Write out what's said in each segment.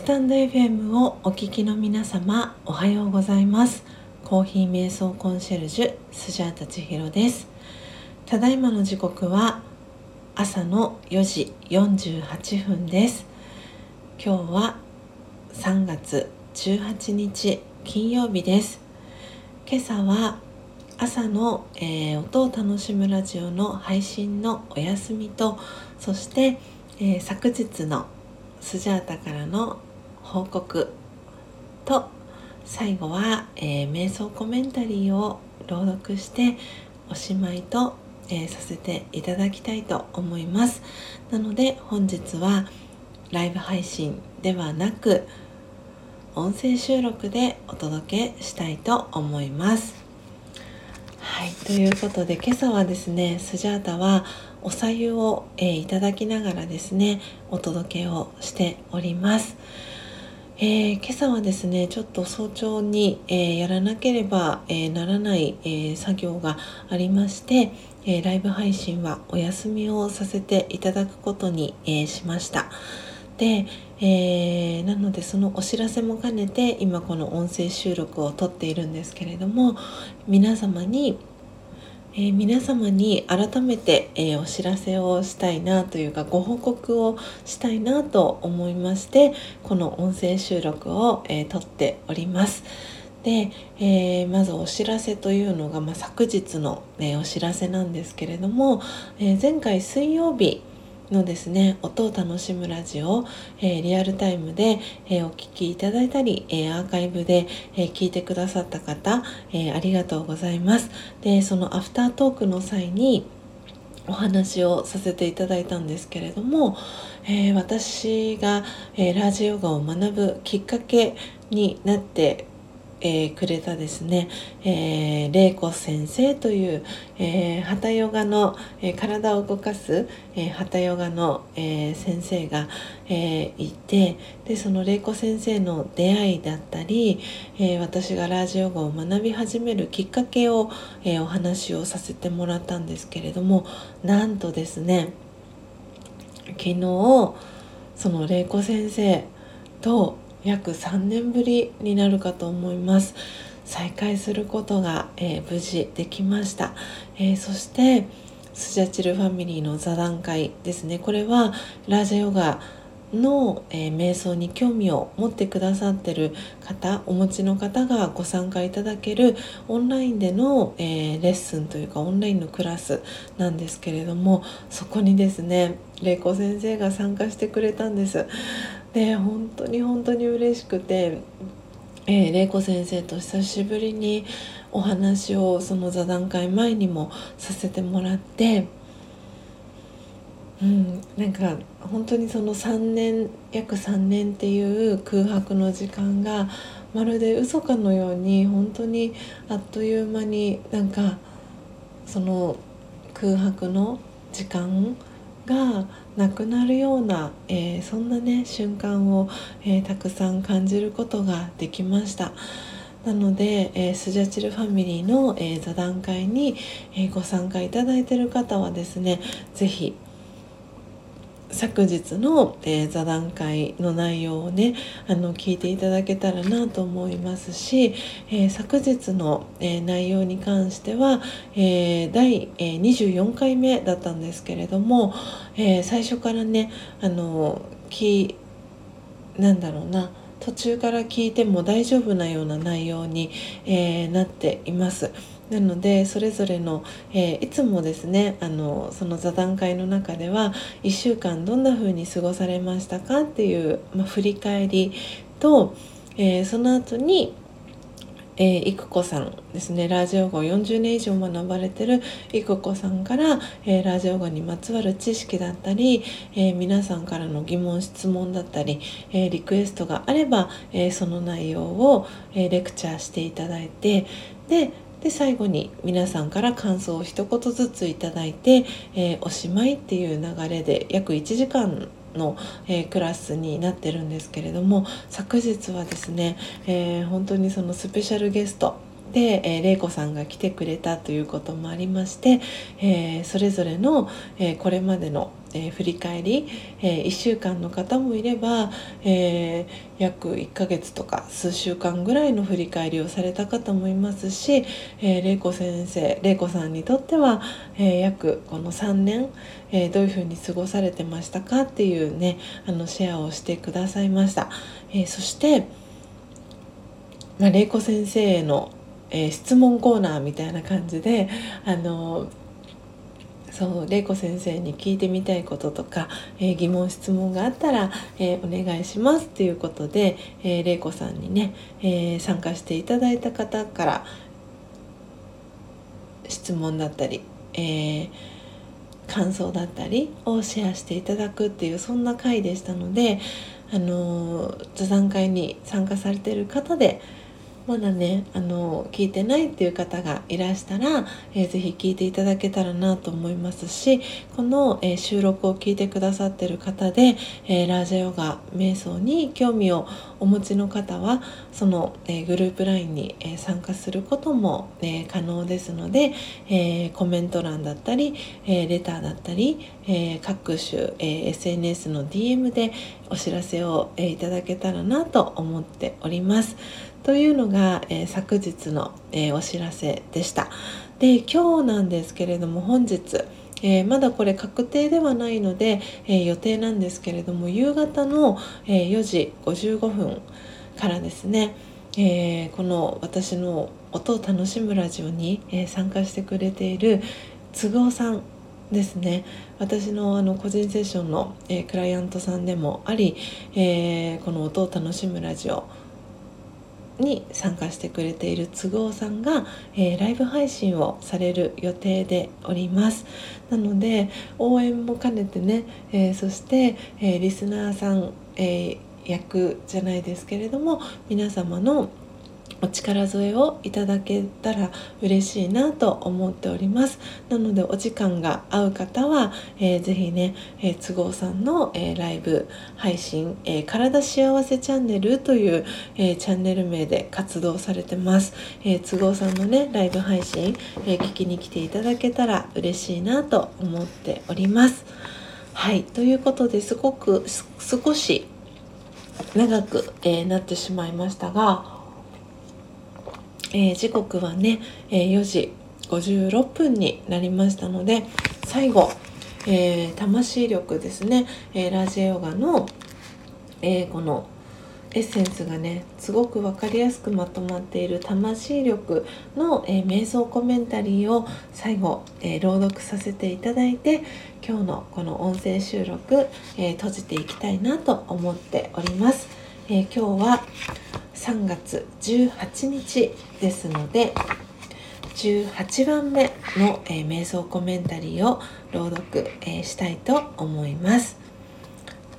スタンド FM をお聞きの皆様おはようございます。コーヒー瞑想コンシェルジュスジャータ千尋です。ただいまの時刻は朝の4時48分です。今日は3月18日金曜日です。今朝は朝の、えー、音を楽しむラジオの配信のお休みとそして、えー、昨日のスジャータからの報告と最後は、えー、瞑想コメンタリーを朗読しておしまいと、えー、させていただきたいと思いますなので本日はライブ配信ではなく音声収録でお届けしたいと思いますはいということで今朝はですねスジャータはおさゆを、えー、いただきながらですねお届けをしております。えー、今朝はですねちょっと早朝に、えー、やらなければ、えー、ならない、え作業がありまして、えライブ配信はお休みをさせていただくことに、えしました。で、えなのでそのお知らせも兼ねて今この音声収録を撮っているんですけれども皆様にえー、皆様に改めて、えー、お知らせをしたいなというかご報告をしたいなと思いましてこの音声収録を、えー、撮っております。で、え、まずお知らせというのが、まあ、昨日の、ね、お知らせなんですけれども、え前回水曜日のですね音を楽しむラジオ、えー、リアルタイムで、えー、お聴きいただいたり、えー、アーカイブで、え聞いてくださった方、えありがとうございます。でそのアフタートークの際にお話をさせていただいたんですけれども、え私が、えラジオガを学ぶきっかけになってえー、くれたですね、えー、玲子先生という、えー、ハタヨガの、えー、体を動かす、えー、ハタヨガの、えー、先生が、えー、いてでその玲子先生の出会いだったり、えー、私がラージオ語を学び始めるきっかけを、えー、お話をさせてもらったんですけれどもなんとですね昨日その玲子先生と約3年ぶりになるかと思います。再会することが、えー、無事できました、えー、そしてスジャチルファミリーの座談会ですね。これはラジオガの、えー、瞑想に興味を持ってくださってる方お持ちの方がご参加いただけるオンラインでの、えー、レッスンというかオンラインのクラスなんですけれどもそこにですね玲子先生が参加してくれたんです。で本当に本当に嬉しくて、えー、玲子先生と久しぶりにお話をその座談会前にもさせてもらって。うん、なんか本当にその3年約3年っていう空白の時間がまるで嘘かのように本当にあっという間になんかその空白の時間がなくなるような、えー、そんなね瞬間を、えー、たくさん感じることができました。なので、えー、スジャチルファミリーの、え座談会に、えご参加いただいている方はですね是非昨日の、えー、座談会の内容をねあの聞いていただけたらなと思いますし、えー、昨日の、えー、内容に関しては、え第、え24回目だったんですけれども、え最初からねあのきなんだろうな途中から聞いても大丈夫なような内容に、えなっています。なのでそれぞれの、えー、いつもですねあのその座談会の中では1週間どんな風に過ごされましたか？っていう、まあ、振り返りと、えー、その後にえー、育子さんですね。ラジオ語40年以上学ばれてる育子さんから、えー、ラジオ語にまつわる知識だったり、えー、皆さんからの疑問質問だったり、えリクエストがあれば、えその内容を、えレクチャーしていただいてでで最後に皆さんから感想を一言ずついただいて、えー、おしまいっていう流れで約1時間の、えー、クラスになってるんですけれども昨日はですね、えー、本当にそのスペシャルゲストで、えー、玲子さんが来てくれたということもありまして、えー、それぞれの、え、これまでの、えー、振り返り、えー、1週間の方もいれば、えー、約1ヶ月とか数週間ぐらいの振り返りをされた方もいますし、えー、玲子先生玲子さんにとっては、え約この3年、えどういうふうに過ごされてましたかっていうねあのシェアをしてくださいました。えそして、まあ、玲子先生へのえー、質問コーナーみたいな感じであのそう玲子先生に聞いてみたいこととか、えー、疑問質問があったら、えー、お願いしますということで、えー、玲子さんにね、えー、参加していただいた方から質問だったり、えー、感想だったりをシェアしていただくっていうそんな回でしたので、あの座談会に参加されている方でまだねあの聞いてないっていう方がいらしたら、えー、ぜひ聞いていただけたらなと思いますしこの、えー、収録を聞いてくださってる方で、えー、ラージャヨガ瞑想に興味をお持ちの方はその、え、グループ LINE に、え、参加することも、え、可能ですので、え、コメント欄だったり、え、レターだったり、え、各種、え、SNS の DM でお知らせを、え、いただけたらなと思っております。というのが、えー、昨日の、えー、お知らせでした。で今日なんですけれども本日、えー、まだこれ確定ではないので、え予定なんですけれども夕方の、え4時55分からですね、えこの私の音を楽しむラジオに、え参加してくれている都合さんですね私のあの個人セッションの、えクライアントさんでもあり、えこの音を楽しむラジオに参加してくれている都合さんが、えー、ライブ配信をされる予定でおります。なので応援も兼ねてね、えー、そして、えー、リスナーさん、え役じゃないですけれども皆様のお力添えをいただけたら嬉しいなと思っております。なのでお時間が合う方は、えー、ぜひね、えー、都合さんの、えー、ライブ配信、えー、体幸せチャンネルという、え、チャンネル名で活動されてます、え、都合さんのねライブ配信、え、聞きに来ていただけたら嬉しいなと思っております。はいということですごく少し長く、え、なってしまいましたがえー、時刻はね、えー、4時56分になりましたので最後、えー、魂力ですね、えラジオガの、えこのエッセンスがねすごく分かりやすくまとまっている魂力の、え瞑想コメンタリーを最後、え朗読させていただいて今日のこの音声収録、え閉じていきたいなと思っております。え今日は3月18日ですので18番目の、えー、瞑想コメンタリーを朗読、えー、したいと思います。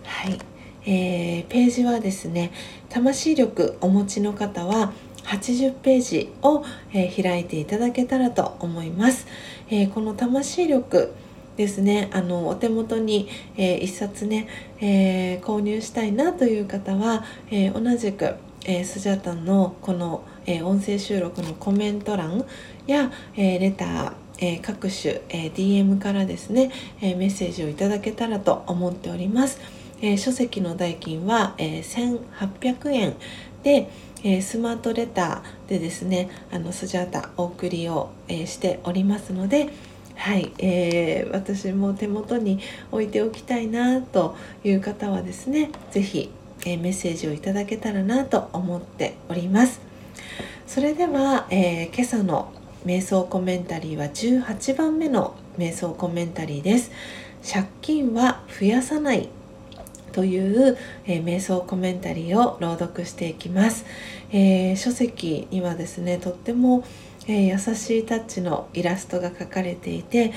はい、えー、ページはですね魂力お持ちの方は80ページを、え開いていただけたらと思います。えこの魂力ですねあのお手元に、えー、1冊ね、え、購入したいなという方は、え、同じくえー、スジャタのこの、えー、音声収録のコメント欄や、えー、レターえー、各種、えー、DM からですね、えー、メッセージをいただけたらと思っております。え書籍の代金は、え1800円で、えスマートレターでですねあのスジャータお送りを、えしておりますので、はい、えー、私も手元に置いておきたいなという方はですね是非えメッセージをいただけたらなと思っております。それでは、えー、今朝の瞑想コメンタリーは18番目の瞑想コメンタリーです。借金は増やさないという、えー、瞑想コメンタリーを朗読していきます、えー、書籍にはですねとっても、え優しいタッチのイラストが描かれていて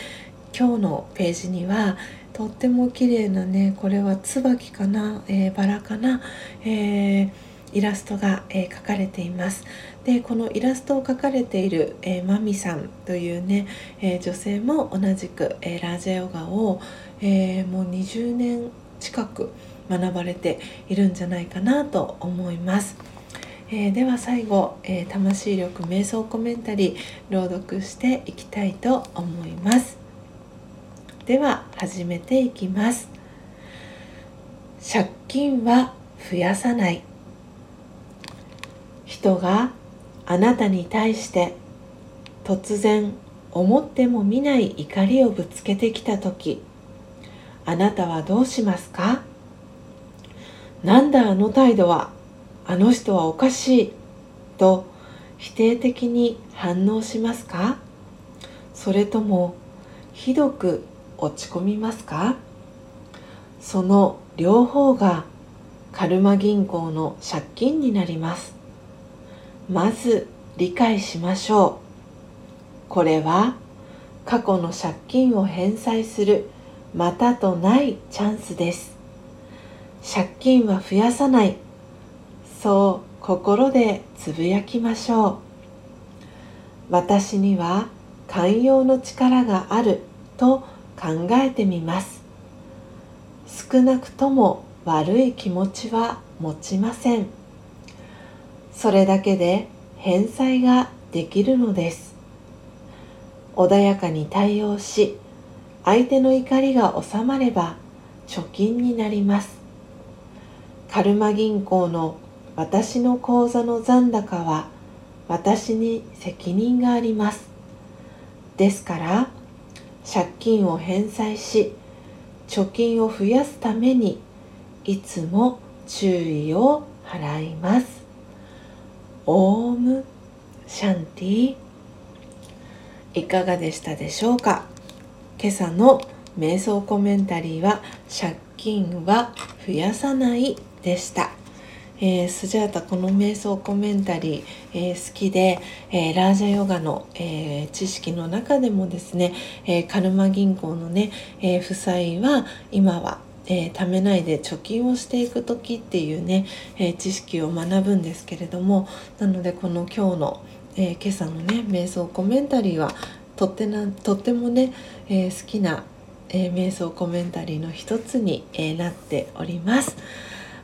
今日のページにはとっても綺麗なねこれは椿かな、えー、バラかな、えー、イラストが、えー、描かれていますでこのイラストを描かれている、えー、マミさんというね、え女性も同じく、えラージャヨガを、えもう20年近く学ばれているんじゃないかなと思います。えー、では最後、えー、魂力瞑想コメンタリー朗読していきたいと思います。では始めていきます。借金は増やさない。人があなたに対して突然思ってもみない怒りをぶつけてきた時あなたはどうしますか？なんだあの態度は？あの人はおかしいと否定的に反応しますか？それともひどく落ち込みますか？その両方がカルマ銀行の借金になります。まず理解しましょう。これは過去の借金を返済するまたとないチャンスです。借金は増やさない。そう心でつぶやきましょう。私には寛容の力があると考えてみます。少なくとも悪い気持ちは持ちません。それだけで返済ができるのです。穏やかに対応し相手の怒りが収まれば貯金になります。カルマ銀行の私の口座の残高は私に責任があります。ですから借金を返済し貯金を増やすためにいつも注意を払います。オームシャンティ。いかがでしたでしょうか？今朝の瞑想コメンタリーは借金は増やさないでした。えー、スジャータこの瞑想コメンタリー、えー、好きで、えー、ラージャヨガの、え知識の中でもですね、えカルマ銀行のね、え負債は今はえー、貯めないで貯金をしていく時っていうね、えー、知識を学ぶんですけれどもなのでこの今日の、えー、今朝のね瞑想コメンタリーはとってなとってもね、え好きな、え瞑想コメンタリーの一つに、えなっております。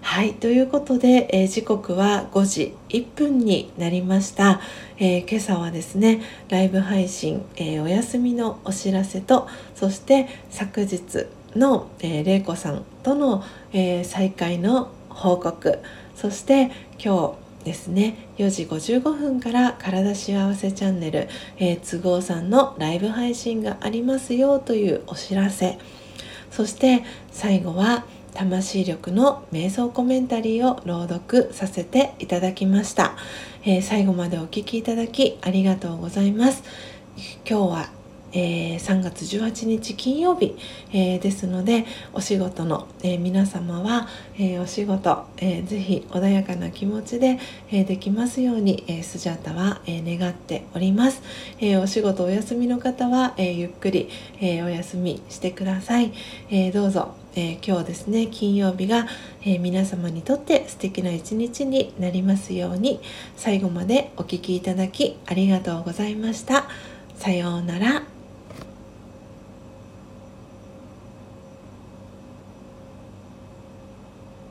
はいということで、えー、時刻は5時1分になりました、えー、今朝はですねライブ配信、えー、お休みのお知らせとそして昨日の、えー、玲子さんとの、え再会の報告そして今日ですね4時55分から体幸せチャンネル、え都合さんのライブ配信がありますよというお知らせ。そして最後は「魂力の瞑想コメンタリーを朗読させていただきました、えー、最後までお聴きいただきありがとうございます。今日はえー、3月18日金曜日、えー、ですのでお仕事の、え、皆様は、えお仕事、えー、ぜひ穏やかな気持ちで、えできますように、えスジャータは、え願っております、えお仕事お休みの方は、えゆっくり、えお休みしてください、えどうぞえー、今日ですね金曜日が、えー、皆様にとって素敵な一日になりますように最後までお聴きいただきありがとうございました。さようなら。